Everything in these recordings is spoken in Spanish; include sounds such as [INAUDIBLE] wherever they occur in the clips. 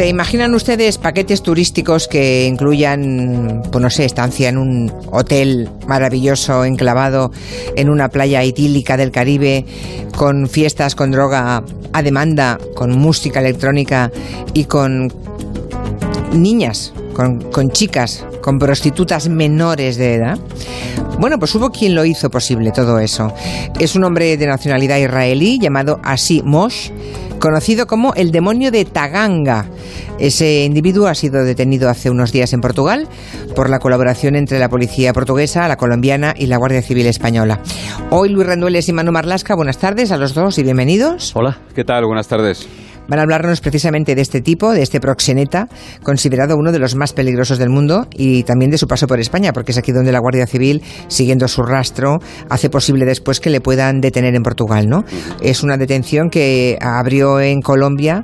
¿Se imaginan ustedes paquetes turísticos que incluyan, pues no sé, estancia en un hotel maravilloso enclavado en una playa idílica del Caribe, con fiestas con droga a demanda, con música electrónica y con niñas, con, chicas, con prostitutas menores de edad? Bueno, pues hubo quien lo hizo posible todo eso. Es un hombre de nacionalidad israelí llamado Asi Mosh, conocido como el demonio de Taganga. Ese individuo ha sido detenido hace unos días en Portugal por la colaboración entre la policía portuguesa, la colombiana y la Guardia Civil española. Hoy Luis Rendueles y Manu Marlasca, buenas tardes a los dos y bienvenidos. Hola, ¿qué tal? Buenas tardes. Van a hablarnos precisamente de este tipo, de este proxeneta, considerado uno de los más peligrosos del mundo y también de su paso por España, porque es aquí donde la Guardia Civil, siguiendo su rastro, hace posible después que le puedan detener en Portugal, ¿no? Es una detención que abrió en Colombia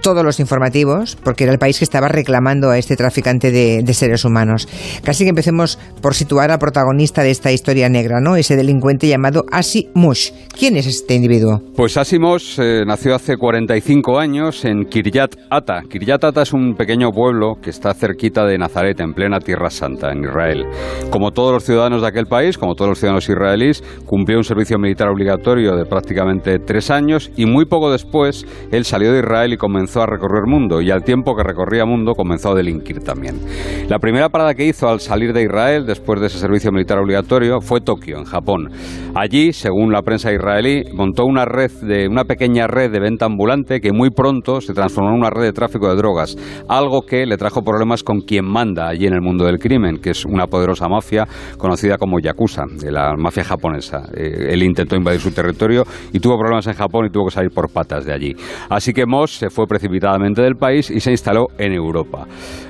todos los informativos, porque era el país que estaba reclamando a este traficante de, de, seres humanos. Casi que empecemos por situar al protagonista de esta historia negra, ¿no? Ese delincuente llamado Asi Mush. ¿Quién es este individuo? Pues Asi Mush eh, nació hace 45 años en Kiryat Ata. Kiryat Ata es un pequeño pueblo que está cerquita de Nazaret, en plena Tierra Santa, en Israel. Como todos los ciudadanos de aquel país, como todos los ciudadanos israelíes, cumplió un servicio militar obligatorio de prácticamente tres años y muy poco después él salió de Israel y comenzó a recorrer mundo y al tiempo que recorría mundo comenzó a delinquir también. La primera parada que hizo al salir de Israel después de ese servicio militar obligatorio fue Tokio, en Japón. Allí, según la prensa israelí, montó una red de una pequeña red de venta ambulante que muy pronto se transformó en una red de tráfico de drogas, algo que le trajo problemas con quien manda allí en el mundo del crimen, que es una poderosa mafia conocida como Yakuza, de la mafia japonesa. Eh, él intentó invadir su territorio y tuvo problemas en Japón y tuvo que salir por patas de allí. Así que Moss se fue precipitadamente del país y se instaló en Europa.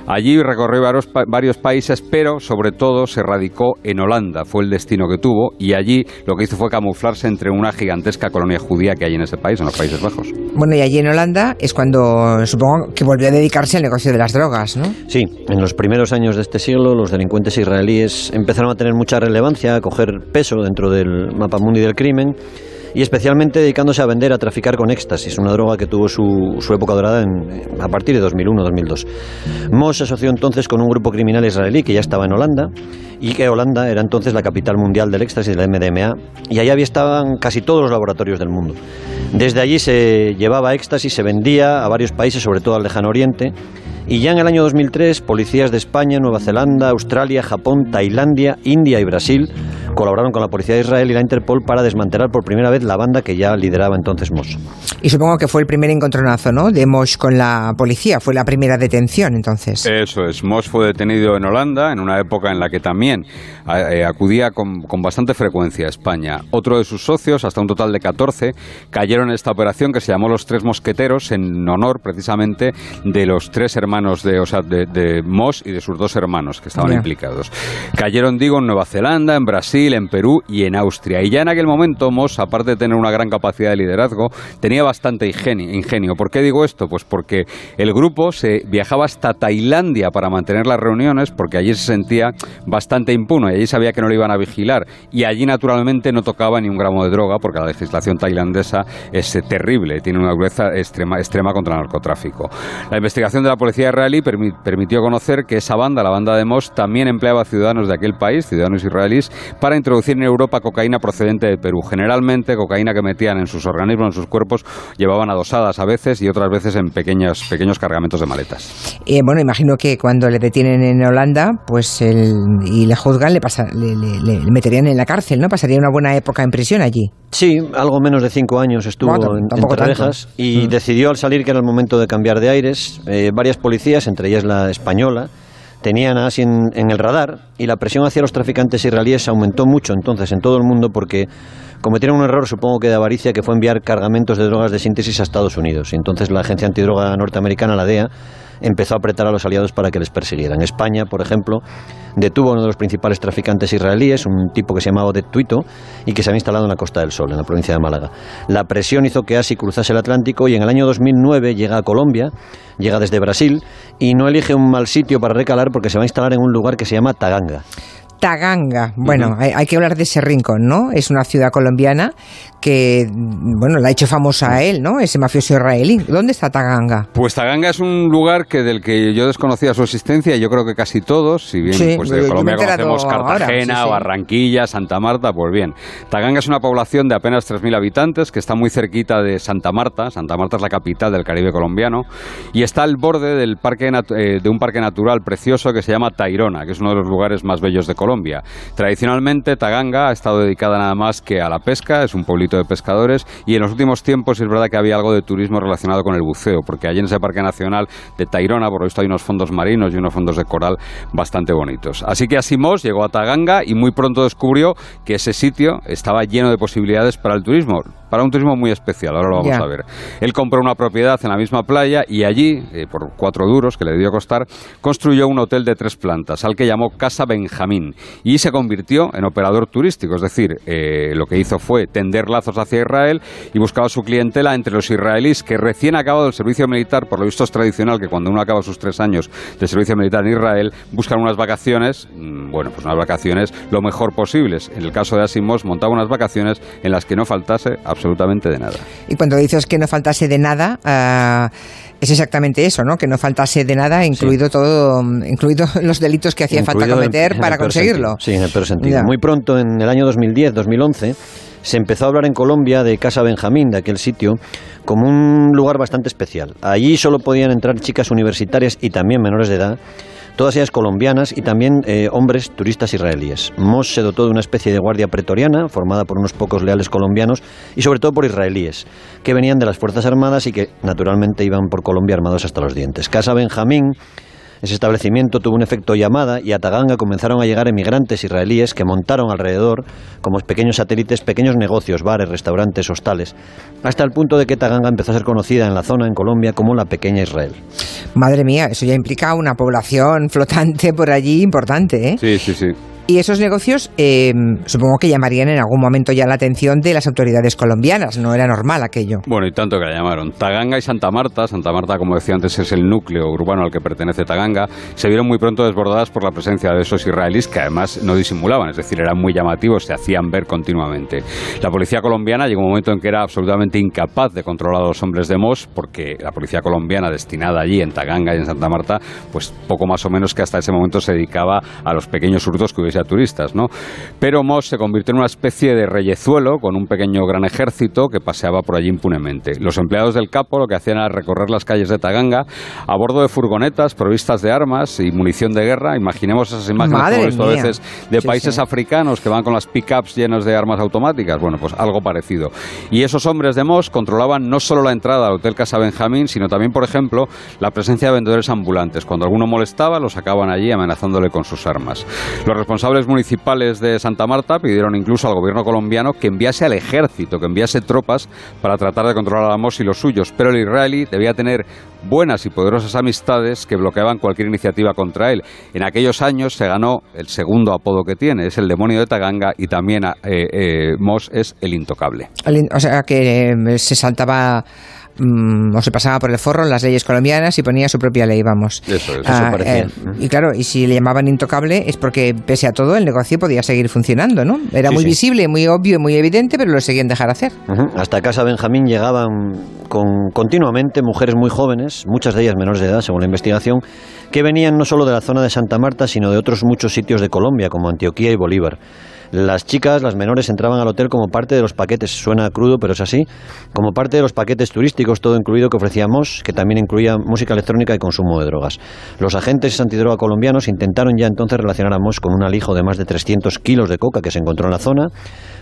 Allí recorrió varios, varios países, pero sobre todo se radicó en Holanda, fue el destino que tuvo y allí lo que hizo fue camuflarse entre una gigantesca colonia judía que hay en ese país, en los Países Bajos. Bueno, y allí en Holanda es cuando supongo que volvió a dedicarse al negocio de las drogas, ¿no? Sí, en los primeros años de este siglo los delincuentes israelíes empezaron a tener mucha relevancia, a coger peso dentro del mapa mundi del crimen y especialmente dedicándose a vender, a traficar con éxtasis, una droga que tuvo su, su época dorada en, a partir de 2001-2002. Moss se asoció entonces con un grupo criminal israelí que ya estaba en Holanda y que Holanda era entonces la capital mundial del éxtasis, de la MDMA, y allá estaban casi todos los laboratorios del mundo. Desde allí se llevaba éxtasis, se vendía a varios países, sobre todo al lejano oriente, y ya en el año 2003, policías de España, Nueva Zelanda, Australia, Japón, Tailandia, India y Brasil colaboraron con la policía de Israel y la Interpol para desmantelar por primera vez la banda que ya lideraba entonces Moss. Y supongo que fue el primer encontronazo, ¿no? De Moss con la policía, fue la primera detención entonces. Eso es, Moss fue detenido en Holanda en una época en la que también eh, acudía con, con, bastante frecuencia a España. Otro de sus socios, hasta un total de 14, cayeron en esta operación que se llamó Los Tres Mosqueteros en honor precisamente de los tres hermanos de, o sea, de, de Moss y de sus dos hermanos que estaban yeah. implicados. Cayeron, digo, en Nueva Zelanda, en Brasil, en Perú y en Austria. Y ya en aquel momento Moss, aparte de tener una gran capacidad de liderazgo, tenía bastante ingenio. ingenio. ¿Por qué digo esto? Pues porque el grupo se viajaba hasta Tailandia para mantener las reuniones, porque allí se sentía bastante impuno y allí sabía que no lo iban a vigilar. Y allí, naturalmente, no tocaba ni un gramo de droga, porque la legislación tailandesa es terrible, tiene una dureza extrema, extrema contra el narcotráfico. La investigación de la policía israelí permi permitió conocer que esa banda, la banda de Moss, también empleaba ciudadanos de aquel país, ciudadanos israelíes, para introducir en Europa cocaína procedente de Perú. Generalmente, cocaína que metían en sus organismos, en sus cuerpos, llevaban adosadas a veces y otras veces en pequeños, pequeños cargamentos de maletas. Eh, bueno, imagino que cuando le detienen en Holanda pues el, y le juzgan, le, pasa, le, le, le, meterían en la cárcel, ¿no? Pasaría una buena época en prisión allí. Sí, algo menos de cinco años estuvo bueno, en, rejas y mm. decidió al salir que era el momento de cambiar de aires. Eh, varias policías, entre ellas la española, tenían a Asi en, en, el radar y la presión hacia los traficantes israelíes aumentó mucho entonces en todo el mundo porque cometieron un error, supongo que de avaricia, que fue enviar cargamentos de drogas de síntesis a Estados Unidos. Y entonces la agencia antidroga norteamericana, la DEA, empezó a apretar a los aliados para que les persiguieran. España, por ejemplo, detuvo a uno de los principales traficantes israelíes, un tipo que se llamaba Oded Tuito, y que se había instalado en la Costa del Sol, en la provincia de Málaga. La presión hizo que Asi cruzase el Atlántico y en el año 2009 llega a Colombia, llega desde Brasil, y no elige un mal sitio para recalar porque se va a instalar en un lugar que se llama Taganga. Taganga. Bueno, uh -huh. hay, hay, que hablar de ese rincón, ¿no? Es una ciudad colombiana que, bueno, la ha hecho famosa a él, ¿no? Ese mafioso israelí. ¿Dónde está Taganga? Pues Taganga es un lugar que del que yo desconocía su existencia y yo creo que casi todos, si bien pues de Colombia conocemos Cartagena, Barranquilla, Santa Marta, pues bien. Taganga es una población de apenas 3.000 habitantes que está muy cerquita de Santa Marta. Santa Marta es la capital del Caribe colombiano y está al borde del parque eh, de un parque natural precioso que se llama Tairona, que es uno de los lugares más bellos de Colombia. Tradicionalmente Taganga ha estado dedicada nada más que a la pesca, es un pueblito de pescadores y en los últimos tiempos es verdad que había algo de turismo relacionado con el buceo, porque allí en ese Parque Nacional de Tairona, por lo visto, hay unos fondos marinos y unos fondos de coral bastante bonitos. Así que Asimos llegó a Taganga y muy pronto descubrió que ese sitio estaba lleno de posibilidades para el turismo para un turismo muy especial, ahora lo vamos a ver. Él compró una propiedad en la misma playa y allí, eh, por cuatro duros que le debió costar, construyó un hotel de tres plantas, al que llamó Casa Benjamín, y se convirtió en operador turístico, es decir, eh, lo que hizo fue tender lazos hacia Israel y buscaba su clientela entre los israelíes que recién acabado el servicio militar, por lo visto es tradicional que cuando uno acaba sus tres años de servicio militar en Israel, buscan unas vacaciones, mm, bueno, pues unas vacaciones lo mejor posibles. En el caso de Asimos, montaba unas vacaciones en las que no faltase absolutamente de nada. Y cuando dices que no faltase de nada, ah, es exactamente eso, ¿no? Que no faltase de nada, incluido todo, incluido [LAUGHS] los delitos que hacía falta cometer para conseguirlo. Sí, en el peor sentido. Muy pronto, en el año 2010, 2011 se empezó a hablar en Colombia de Casa Benjamín, de aquel sitio, como un lugar bastante especial. Allí solo podían entrar chicas universitarias y también menores de edad todas ellas colombianas y también eh, hombres turistas israelíes. Moss se dotó de una especie de guardia pretoriana formada por unos pocos leales colombianos y sobre todo por israelíes, que venían de las Fuerzas Armadas y que naturalmente iban por Colombia armados hasta los dientes. Casa Benjamín ese establecimiento tuvo un efecto llamada y a Taganga comenzaron a llegar emigrantes israelíes que montaron alrededor, como pequeños satélites, pequeños negocios, bares, restaurantes, hostales, hasta el punto de que Taganga empezó a ser conocida en la zona, en Colombia, como la pequeña Israel. Madre mía, eso ya implica una población flotante por allí importante, ¿eh? Sí, sí, sí. Y esos negocios eh, supongo que llamarían en algún momento ya la atención de las autoridades colombianas, no era normal aquello. Bueno, y tanto que la llamaron. Taganga y Santa Marta, Santa Marta como decía antes es el núcleo urbano al que pertenece Taganga, se vieron muy pronto desbordadas por la presencia de esos israelíes que además no disimulaban, es decir, eran muy llamativos, se hacían ver continuamente. La policía colombiana llegó un momento en que era absolutamente incapaz de controlar a los hombres de Mos porque la policía colombiana destinada allí en Taganga y en Santa Marta, pues poco más o menos que hasta ese momento se dedicaba a los pequeños hurtos que hubiese turistas, ¿no? Pero Moss se convirtió en una especie de reyezuelo con un pequeño gran ejército que paseaba por allí impunemente. Los empleados del capo lo que hacían era recorrer las calles de Taganga a bordo de furgonetas provistas de armas y munición de guerra. Imaginemos esas imágenes a veces de países africanos que van con las pickups llenas de armas automáticas. Bueno, pues algo parecido. Y esos hombres de Moss controlaban no solo la entrada al Hotel Casa Benjamín, sino también, por ejemplo, la presencia de vendedores ambulantes. Cuando alguno molestaba, los sacaban allí amenazándole con sus armas. Los responsables responsables municipales de Santa Marta pidieron incluso al gobierno colombiano que enviase al ejército, que enviase tropas para tratar de controlar a Amos y los suyos, pero el israelí debía tener buenas y poderosas amistades que bloqueaban cualquier iniciativa contra él. En aquellos años se ganó el segundo apodo que tiene, es el demonio de Taganga y también eh, eh Mos es el intocable. o sea que eh, se saltaba Mm, o se pasaba por el forro las leyes colombianas y ponía su propia ley, vamos. Eso, es, ah, eh, y claro, y si le llamaban intocable es porque pese a todo el negocio podía seguir funcionando, ¿no? Era muy visible, muy obvio y muy evidente, pero lo seguían dejar hacer. Hasta casa Benjamín llegaban con, continuamente mujeres muy jóvenes, muchas de ellas menores de edad, según la investigación, que venían no solo de la zona de Santa Marta, sino de otros muchos sitios de Colombia, como Antioquía y Bolívar. Las chicas, las menores, entraban al hotel como parte de los paquetes, suena crudo, pero es así, como parte de los paquetes turísticos, todo incluido que ofrecíamos, que también incluía música electrónica y consumo de drogas. Los agentes antidroga colombianos intentaron ya entonces relacionar a Moss con un alijo de más de 300 kilos de coca que se encontró en la zona,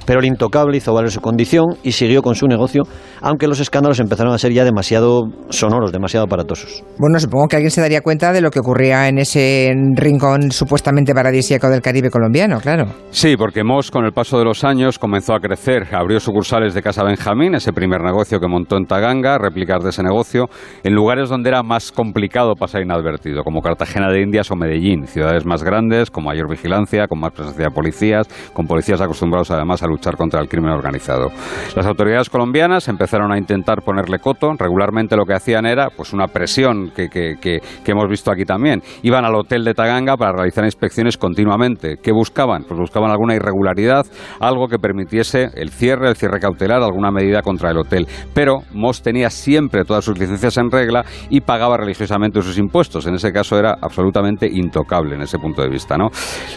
pero el intocable hizo valer su condición y siguió con su negocio, aunque los escándalos empezaron a ser ya demasiado sonoros, demasiado aparatosos. Bueno, supongo que alguien se daría cuenta de lo que ocurría en ese rincón supuestamente paradisíaco del Caribe colombiano, claro. Sí, porque que Moss, con el paso de los años, comenzó a crecer. Abrió sucursales de Casa Benjamín, ese primer negocio que montó en Taganga, réplicas de ese negocio, en lugares donde era más complicado pasar inadvertido, como Cartagena de Indias o Medellín, ciudades más grandes, con mayor vigilancia, con más presencia de policías, con policías acostumbrados además a luchar contra el crimen organizado. Las autoridades colombianas empezaron a intentar ponerle coto. Regularmente lo que hacían era pues una presión que, que, que, hemos visto aquí también. Iban al hotel de Taganga para realizar inspecciones continuamente. ¿Qué buscaban? Pues buscaban alguna irregularidad, algo que permitiese el cierre, el cierre cautelar, alguna medida contra el hotel. Pero Moss tenía siempre todas sus licencias en regla y pagaba religiosamente sus impuestos. En ese caso era absolutamente intocable en ese punto de vista. ¿no?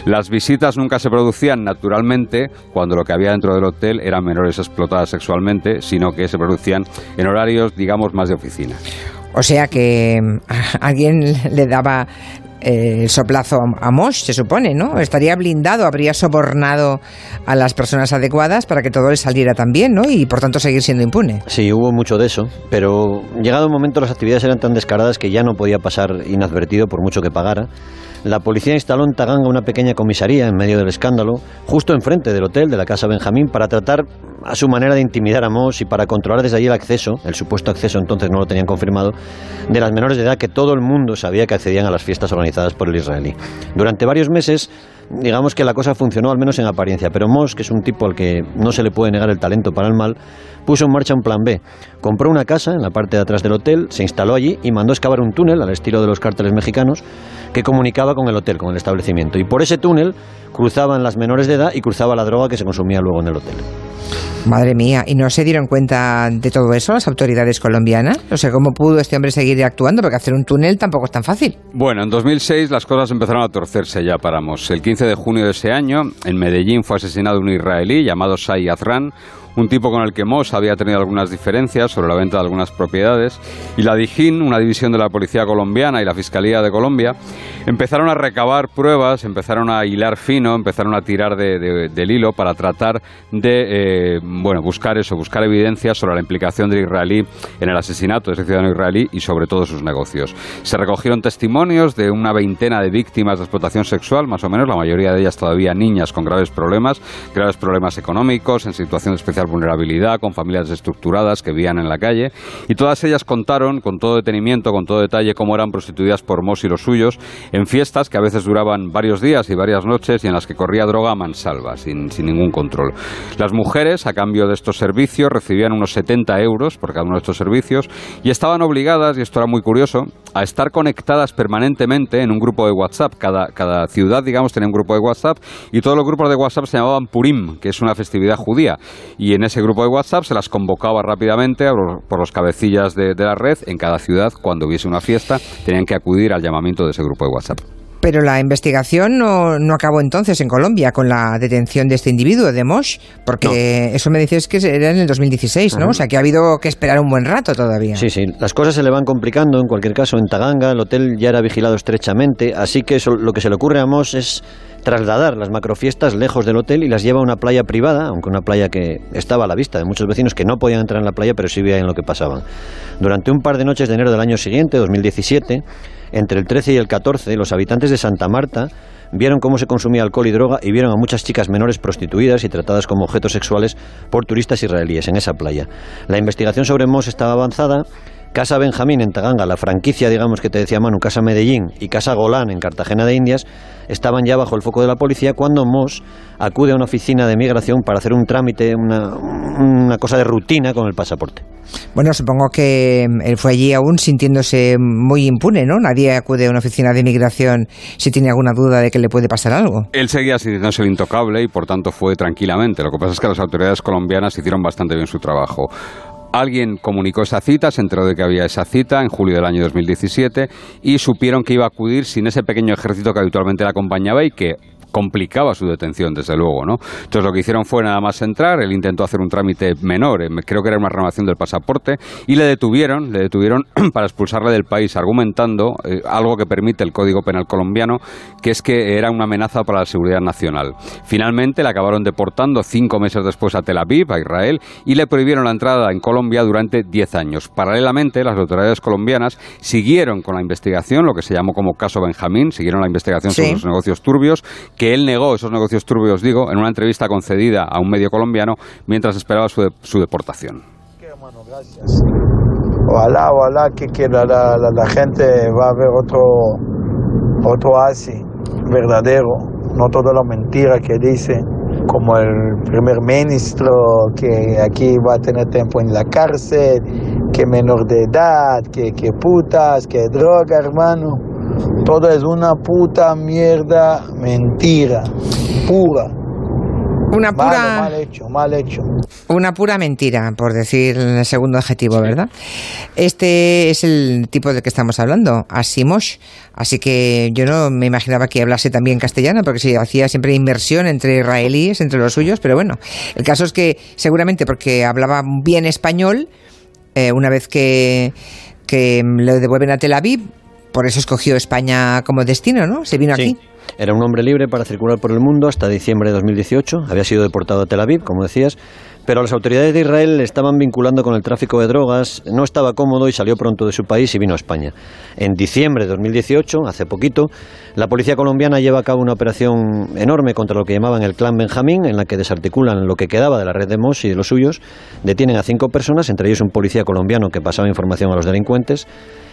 Las visitas nunca se producían naturalmente cuando lo que había dentro del hotel eran menores explotadas sexualmente, sino que se producían en horarios, digamos, más de oficina. O sea que mm, [LAUGHS] alguien le daba eh, el soplazo a Mosh, se supone, ¿no? Estaría blindado, habría sobornado a las personas adecuadas para que todo le saliera tan bien, ¿no? Y por tanto seguir siendo impune. Sí, hubo mucho de eso, pero llegado un momento las actividades eran tan descaradas que ya no podía pasar inadvertido por mucho que pagara. La policía instaló en Taganga una pequeña comisaría en medio del escándalo, justo enfrente del hotel de la Casa Benjamín, para tratar a su manera de intimidar a Moss y para controlar desde allí el acceso, el supuesto acceso entonces no lo tenían confirmado, de las menores de edad que todo el mundo sabía que accedían a las fiestas organizadas por el israelí. Durante varios meses digamos que la cosa funcionó al menos en apariencia, pero Moss, que es un tipo al que no se le puede negar el talento para el mal, puso en marcha un plan B. Compró una casa en la parte de atrás del hotel, se instaló allí y mandó excavar un túnel al estilo de los cárteles mexicanos que comunicaba con el hotel, con el establecimiento. Y por ese túnel cruzaban las menores de edad y cruzaba la droga que se consumía luego en el hotel. Madre mía, ¿y no se dieron cuenta de todo eso las autoridades colombianas? O sea, ¿cómo pudo este hombre seguir actuando? Porque hacer un túnel tampoco es tan fácil. Bueno, en 2006 las cosas empezaron a torcerse ya paramos. El 15 de junio de ese año, en Medellín fue asesinado un israelí llamado Sai Azran, un tipo con el que Moss había tenido algunas diferencias sobre la venta de algunas propiedades, y la DIJÍN, una división de la Policía Colombiana y la Fiscalía de Colombia, empezaron a recabar pruebas, empezaron a hilar fino, empezaron a tirar del hilo para tratar de, eh, bueno, buscar eso, buscar evidencias sobre la implicación del israelí en el asesinato de ese ciudadano israelí y sobre todo sus negocios. Se recogieron testimonios de una veintena de víctimas de explotación sexual, más o menos, la mayoría de ellas todavía niñas con graves problemas, graves problemas económicos, en situación de especial vulnerabilidad, con familias desestructuradas que vivían en la calle, y todas ellas contaron con todo detenimiento, con todo detalle, cómo eran prostituidas por Moss y los suyos en fiestas que a veces duraban varios días y varias noches y en las que corría droga a mansalva, sin, sin ningún control. Las mujeres, a cambio de estos servicios, recibían unos 70 euros por cada uno de estos servicios y estaban obligadas, y esto era muy curioso, a estar conectadas permanentemente en un grupo de WhatsApp. Cada, cada ciudad, digamos, tenía un grupo de WhatsApp y todos los grupos de WhatsApp se llamaban Purim, que es una festividad judía. Y y en ese grupo de WhatsApp se las convocaba rápidamente por los cabecillas de, la red en cada ciudad cuando hubiese una fiesta tenían que acudir al llamamiento de ese grupo de WhatsApp. Pero la investigación no, no, acabó entonces en Colombia con la detención de este individuo, de Mosh, porque eso me dices que era en el 2016, ¿no? O sea que ha habido que esperar un buen rato todavía. Sí, sí, las cosas se le van complicando. En cualquier caso, en Taganga el hotel ya era vigilado estrechamente, así que eso, lo que se le ocurre a Mosh es trasladar las macrofiestas lejos del hotel y las lleva a una playa privada, aunque una playa que estaba a la vista de muchos vecinos que no podían entrar en la playa, pero sí veían lo que pasaban. Durante un par de noches de enero del año siguiente, 2017, entre el 13 y el 14, los habitantes de Santa Marta vieron cómo se consumía alcohol y droga y vieron a muchas chicas menores prostituidas y tratadas como objetos sexuales por turistas israelíes en esa playa. La investigación sobre Moss estaba avanzada Casa Benjamín en Taganga, la franquicia, digamos que te decía Manu, Casa Medellín y Casa Golán en Cartagena de Indias, estaban ya bajo el foco de la policía cuando Moss acude a una oficina de migración para hacer un trámite, una, una cosa de rutina con el pasaporte. Bueno, supongo que mm, él fue allí aún sintiéndose muy impune, ¿no? Nadie acude a una oficina de migración si tiene alguna duda de que le puede pasar algo. Él seguía sintiéndose intocable y por tanto fue tranquilamente. Lo que pasa es que las autoridades colombianas hicieron bastante bien su trabajo. Alguien comunicó esa cita, se enteró de que había esa cita en julio del año 2017 y supieron que iba a acudir sin ese pequeño ejército que habitualmente la acompañaba y que complicaba su detención, desde luego, ¿no? Entonces lo que hicieron fue nada más entrar, él intentó hacer un trámite menor, eh, creo que era una renovación del pasaporte, y le detuvieron, le detuvieron [CLEARS THROAT] para expulsarle del país, argumentando eh, algo que permite el Código Penal colombiano, que es que era una amenaza para la seguridad nacional. Finalmente le acabaron deportando cinco meses después a Tel Aviv, a Israel, y le prohibieron la entrada en Colombia durante diez años. Paralelamente, las autoridades colombianas siguieron con la investigación, lo que se llamó como caso Benjamín, siguieron la investigación sobre los negocios turbios, que él negó esos negocios turbios, digo, en una entrevista concedida a un medio colombiano mientras esperaba su, su deportación. Ojalá, ojalá que, que la, la, la, gente va a ver otro, otro así, verdadero, no toda la mentira que dice, como el primer ministro que aquí va a tener tiempo en la cárcel, que menor de edad, que, que putas, que droga, hermano. Todo es una puta mierda mentira, pura. Una pura... mal hecho, mal hecho. Una pura mentira, por decir el segundo adjetivo, ¿verdad? Este es el tipo del que estamos hablando, Asimosh. Así que yo no me imaginaba que hablase también castellano, porque se hacía siempre inmersión entre israelíes, entre los suyos, pero bueno, el caso es que seguramente porque hablaba bien español, eh, una vez que, que le devuelven a Tel Aviv, por eso escogió España como destino, ¿no? Se vino aquí. Era un hombre libre para circular por el mundo hasta diciembre de 2018. Había sido deportado a Tel Aviv, como decías, pero las autoridades de Israel le estaban vinculando con el tráfico de drogas, no estaba cómodo y salió pronto de su país y vino a España. En diciembre de 2018, hace poquito, la policía colombiana lleva a cabo una operación enorme contra lo que llamaban el clan Benjamín, en la que desarticulan lo que quedaba de la red de Moss y de los suyos, detienen a cinco personas, entre ellos un policía colombiano que pasaba información a los delincuentes,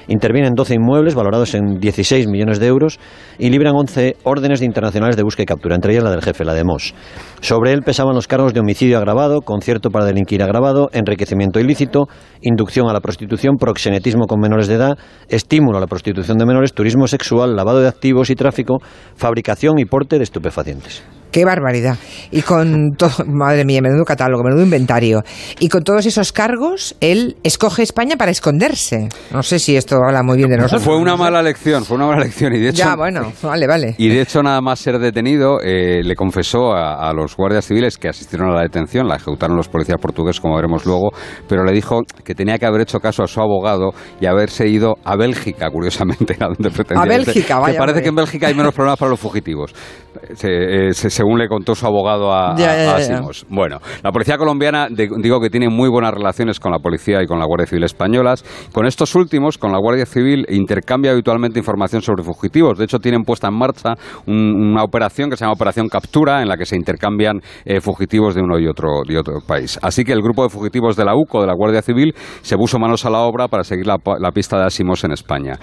Intervienen 12 inmuebles valorados en 16 millones de euros y libran 11 órdenes de internacionales de búsqueda y captura, entre ellas la del jefe, la de Moss. Sobre él pesaban los cargos de homicidio agravado, concierto para delinquir agravado, enriquecimiento ilícito, inducción a la prostitución, proxenetismo con menores de edad, estímulo a la prostitución de menores, turismo sexual, lavado de activos y tráfico, fabricación y porte de estupefacientes. Qué barbaridad. Y con todo, [LAUGHS] madre mía, menudo catálogo, menudo inventario. Y con todos esos cargos, él escoge España para esconderse. No sé si esto habla muy bien de nosotros. Fue una mala lección, fue una mala lección. Y de hecho, ya, bueno, vale, vale. Y de hecho, nada más ser detenido, eh, le confesó a, los guardias civiles que asistieron a la detención, la ejecutaron los policías portugueses, como veremos luego, pero le dijo que tenía que haber hecho caso a su abogado y haberse ido a Bélgica, curiosamente, [LAUGHS] a donde pretendía. A Bélgica, vaya. Que parece que en Bélgica hay menos problemas para los fugitivos. [LAUGHS] se, se, según le contó su abogado a, Bueno, la policía colombiana, digo que tiene muy buenas relaciones con la policía y con la Guardia Civil españolas. Con estos últimos, con la Guardia Civil, intercambia habitualmente información sobre fugitivos. De hecho, tienen puesta en marcha una operación que se llama Operación Captura, en la que se intercambian eh, fugitivos de uno y otro, de otro país. Así que el grupo de fugitivos de la UCO, de la Guardia Civil, se puso manos a la obra para seguir la, pista de Asimos en España.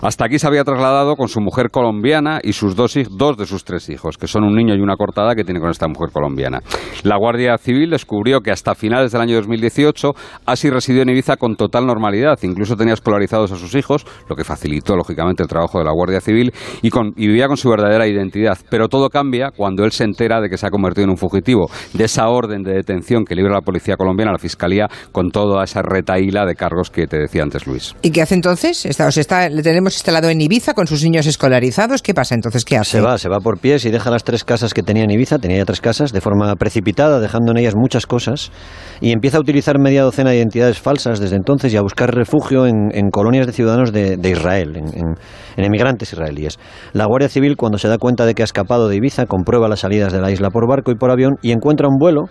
Hasta aquí se había trasladado con su mujer colombiana y sus dos, dos de sus tres hijos, que son un niño y una cortada que tiene con esta mujer colombiana. La Guardia Civil descubrió que hasta finales del año 2018 Asi residió en Ibiza con total normalidad, incluso tenía escolarizados a sus hijos, lo que facilitó lógicamente el trabajo de la Guardia Civil y, vivía con su verdadera identidad. Pero todo cambia cuando él se entera de que se ha convertido en un fugitivo, de esa orden de detención que libra la policía colombiana, la fiscalía, con toda esa retaíla de cargos que te decía antes Luis. ¿Y qué hace entonces? Está, está, le tenemos instalado en Ibiza con sus niños escolarizados. ¿Qué pasa entonces? ¿Qué hace? Se va, se va por pies y deja las tres casas que tenía en Ibiza, tenía tres casas, de forma precipitada, dejando en ellas muchas cosas, y empieza a utilizar media docena de identidades falsas desde entonces y a buscar refugio en, colonias de ciudadanos de, Israel, en, emigrantes israelíes. La Guardia Civil, cuando se da cuenta de que ha escapado de Ibiza, comprueba las salidas de la isla por barco y por avión y encuentra un vuelo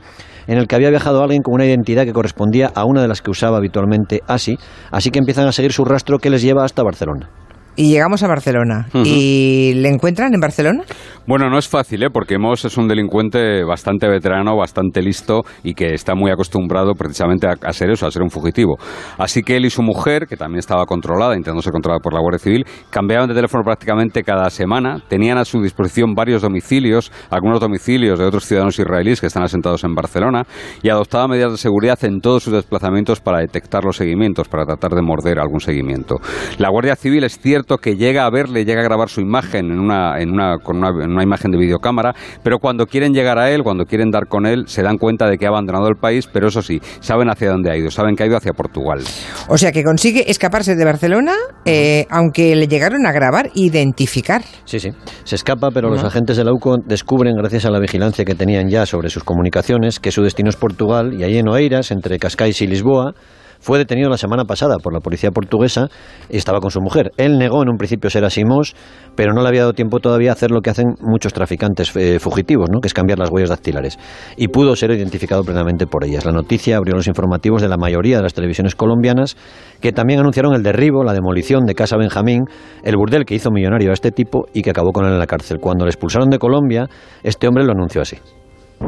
en el que había viajado alguien con una identidad que correspondía a una de las que usaba habitualmente Asi, así que empiezan a seguir su rastro que les lleva hasta Barcelona y llegamos a Barcelona. ¿Y le encuentran en Barcelona? Bueno, no es fácil, ¿eh? porque Moss es un delincuente bastante veterano, bastante listo y que está muy acostumbrado precisamente a, ser eso, a ser un fugitivo. Así que él y su mujer, que también estaba controlada, intentando ser controlada por la Guardia Civil, cambiaban de teléfono prácticamente cada semana, tenían a su disposición varios domicilios, algunos domicilios de otros ciudadanos israelíes que están asentados en Barcelona, y adoptaban medidas de seguridad en todos sus desplazamientos para detectar los seguimientos, para tratar de morder algún seguimiento. La Guardia Civil es cierto que llega a verle, llega a grabar su imagen en una, en una, con una, imagen de videocámara, pero cuando quieren llegar a él, cuando quieren dar con él, se dan cuenta de que ha abandonado el país, pero eso sí, saben hacia dónde ha ido, saben que ha ido hacia Portugal. O sea que consigue escaparse de Barcelona, eh, aunque le llegaron a grabar, identificar. Sí, sí, se escapa, pero los agentes de la UCO descubren, gracias a la vigilancia que tenían ya sobre sus comunicaciones, que su destino es Portugal y allí en Oeiras, entre Cascais y Lisboa, fue detenido la semana pasada por la policía portuguesa y estaba con su mujer. Él negó en un principio ser Asimos, pero no le había dado tiempo todavía a hacer lo que hacen muchos traficantes eh, fugitivos, ¿no? que es cambiar las huellas dactilares. Y pudo ser identificado plenamente por ellas. La noticia abrió los informativos de la mayoría de las televisiones colombianas, que también anunciaron el derribo, la demolición de Casa Benjamín, el burdel que hizo millonario a este tipo y que acabó con él en la cárcel. Cuando le expulsaron de Colombia, este hombre lo anunció así.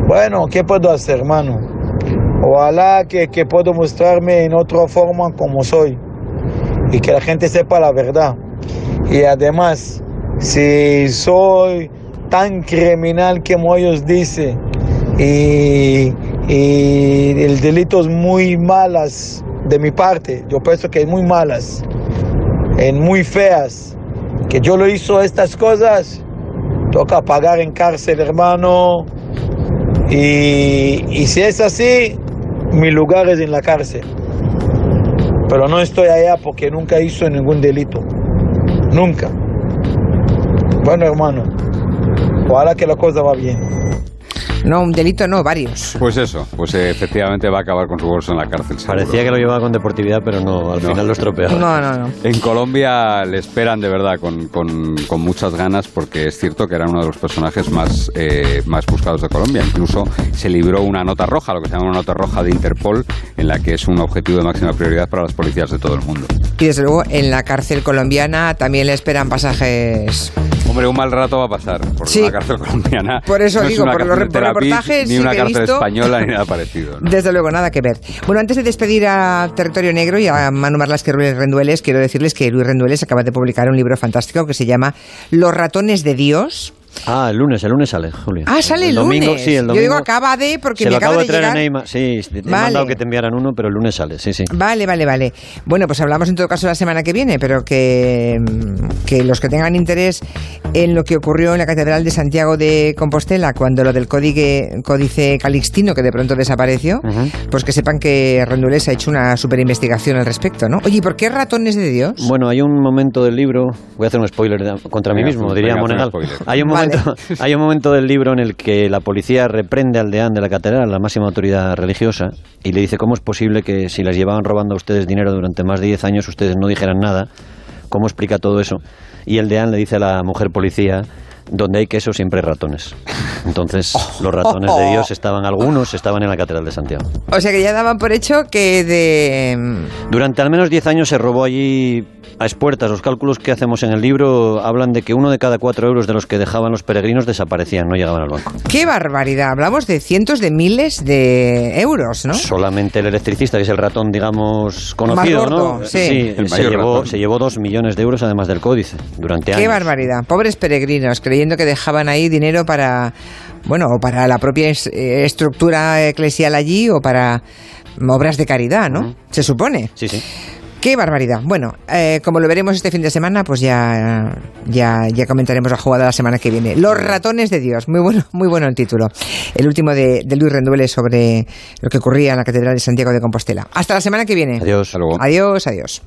Bueno, ¿qué puedo hacer, hermano? Ojalá que, que puedo mostrarme en otra forma como soy y que la gente sepa la verdad. Y además, si soy tan criminal como ellos dicen y, el delito es muy malas de mi parte, yo pienso que es muy malas, en muy feas, que yo lo hizo estas cosas, toca pagar en cárcel, hermano, Y, y si es así, mi lugar es en la cárcel. Pero no estoy allá porque nunca hizo ningún delito. Nunca. Bueno, hermano, ojalá que la cosa va bien. No, un delito no, varios. Pues eso, pues eh, efectivamente va a acabar con su bolso en la cárcel. Parecía que lo llevaba con deportividad, pero no, al final lo estropeaba. No, no, no. En Colombia le esperan de verdad con, con, muchas ganas porque es cierto que era uno de los personajes más, eh, más buscados de Colombia. Incluso se libró una nota roja, lo que se llama una nota roja de Interpol, en la que es un objetivo de máxima prioridad para las policías de todo el mundo. Y desde luego en la cárcel colombiana también le esperan pasajes Hombre, un mal rato va a pasar por la cárcel colombiana. Por eso digo, por los reportajes. Ni una cárcel española ni [LAUGHS] nada parecido. Desde luego, nada que ver. Bueno, antes de despedir a Territorio Negro y a Manu Marlas que Luis Rendueles, quiero decirles que Luis Rendueles acaba de publicar un libro fantástico que se llama Los ratones de Dios Ah, el lunes, el lunes sale, Julio. Ah, sale el, domingo, Sí, el domingo. Yo digo acaba de, porque me acaba de, llegar. A sí, te he mandado que te enviaran uno, pero el lunes sale, sí, sí. Vale, vale, vale. Bueno, pues hablamos en todo caso la semana que viene, pero que, que los que tengan interés en lo que ocurrió en la Catedral de Santiago de Compostela, cuando lo del códice, códice calixtino, que de pronto desapareció, pues que sepan que Rendules ha hecho una super investigación al respecto, ¿no? Oye, ¿por qué ratones de Dios? Bueno, hay un momento del libro, voy a hacer un spoiler contra mí mismo, diría Monegal. Hay un momento [LAUGHS] hay un momento del libro en el que la policía reprende al deán de la catedral, la máxima autoridad religiosa, y le dice cómo es posible que si les llevaban robando a ustedes dinero durante más de 10 años ustedes no dijeran nada. ¿Cómo explica todo eso? Y el deán le dice a la mujer policía, donde hay queso siempre hay ratones. Entonces, [LAUGHS] los ratones de Dios estaban, algunos estaban en la Catedral de Santiago. O sea que ya daban por hecho que de... Durante al menos 10 años se robó allí a expuertas. Los cálculos que hacemos en el libro hablan de que uno de cada cuatro euros de los que dejaban los peregrinos desaparecían, no llegaban al banco. ¡Qué barbaridad! Hablamos de cientos de miles de euros, ¿no? Solamente el electricista, que es el ratón, digamos, conocido, ¿no? Sí, se, llevó, se llevó dos millones de euros además del códice durante años. ¡Qué barbaridad! Pobres peregrinos, creyendo que dejaban ahí dinero para, bueno, o para la propia eh, estructura eclesial allí o para obras de caridad, ¿no? Se supone. Sí, sí. Qué barbaridad. Bueno, eh, como lo veremos este fin de semana, pues ya, ya, ya comentaremos la jugada la semana que viene. Los ratones de Dios. Muy bueno, muy bueno el título. El último de, Luis Renduele sobre lo que ocurría en la Catedral de Santiago de Compostela. Hasta la semana que viene. Adiós. Adiós, adiós.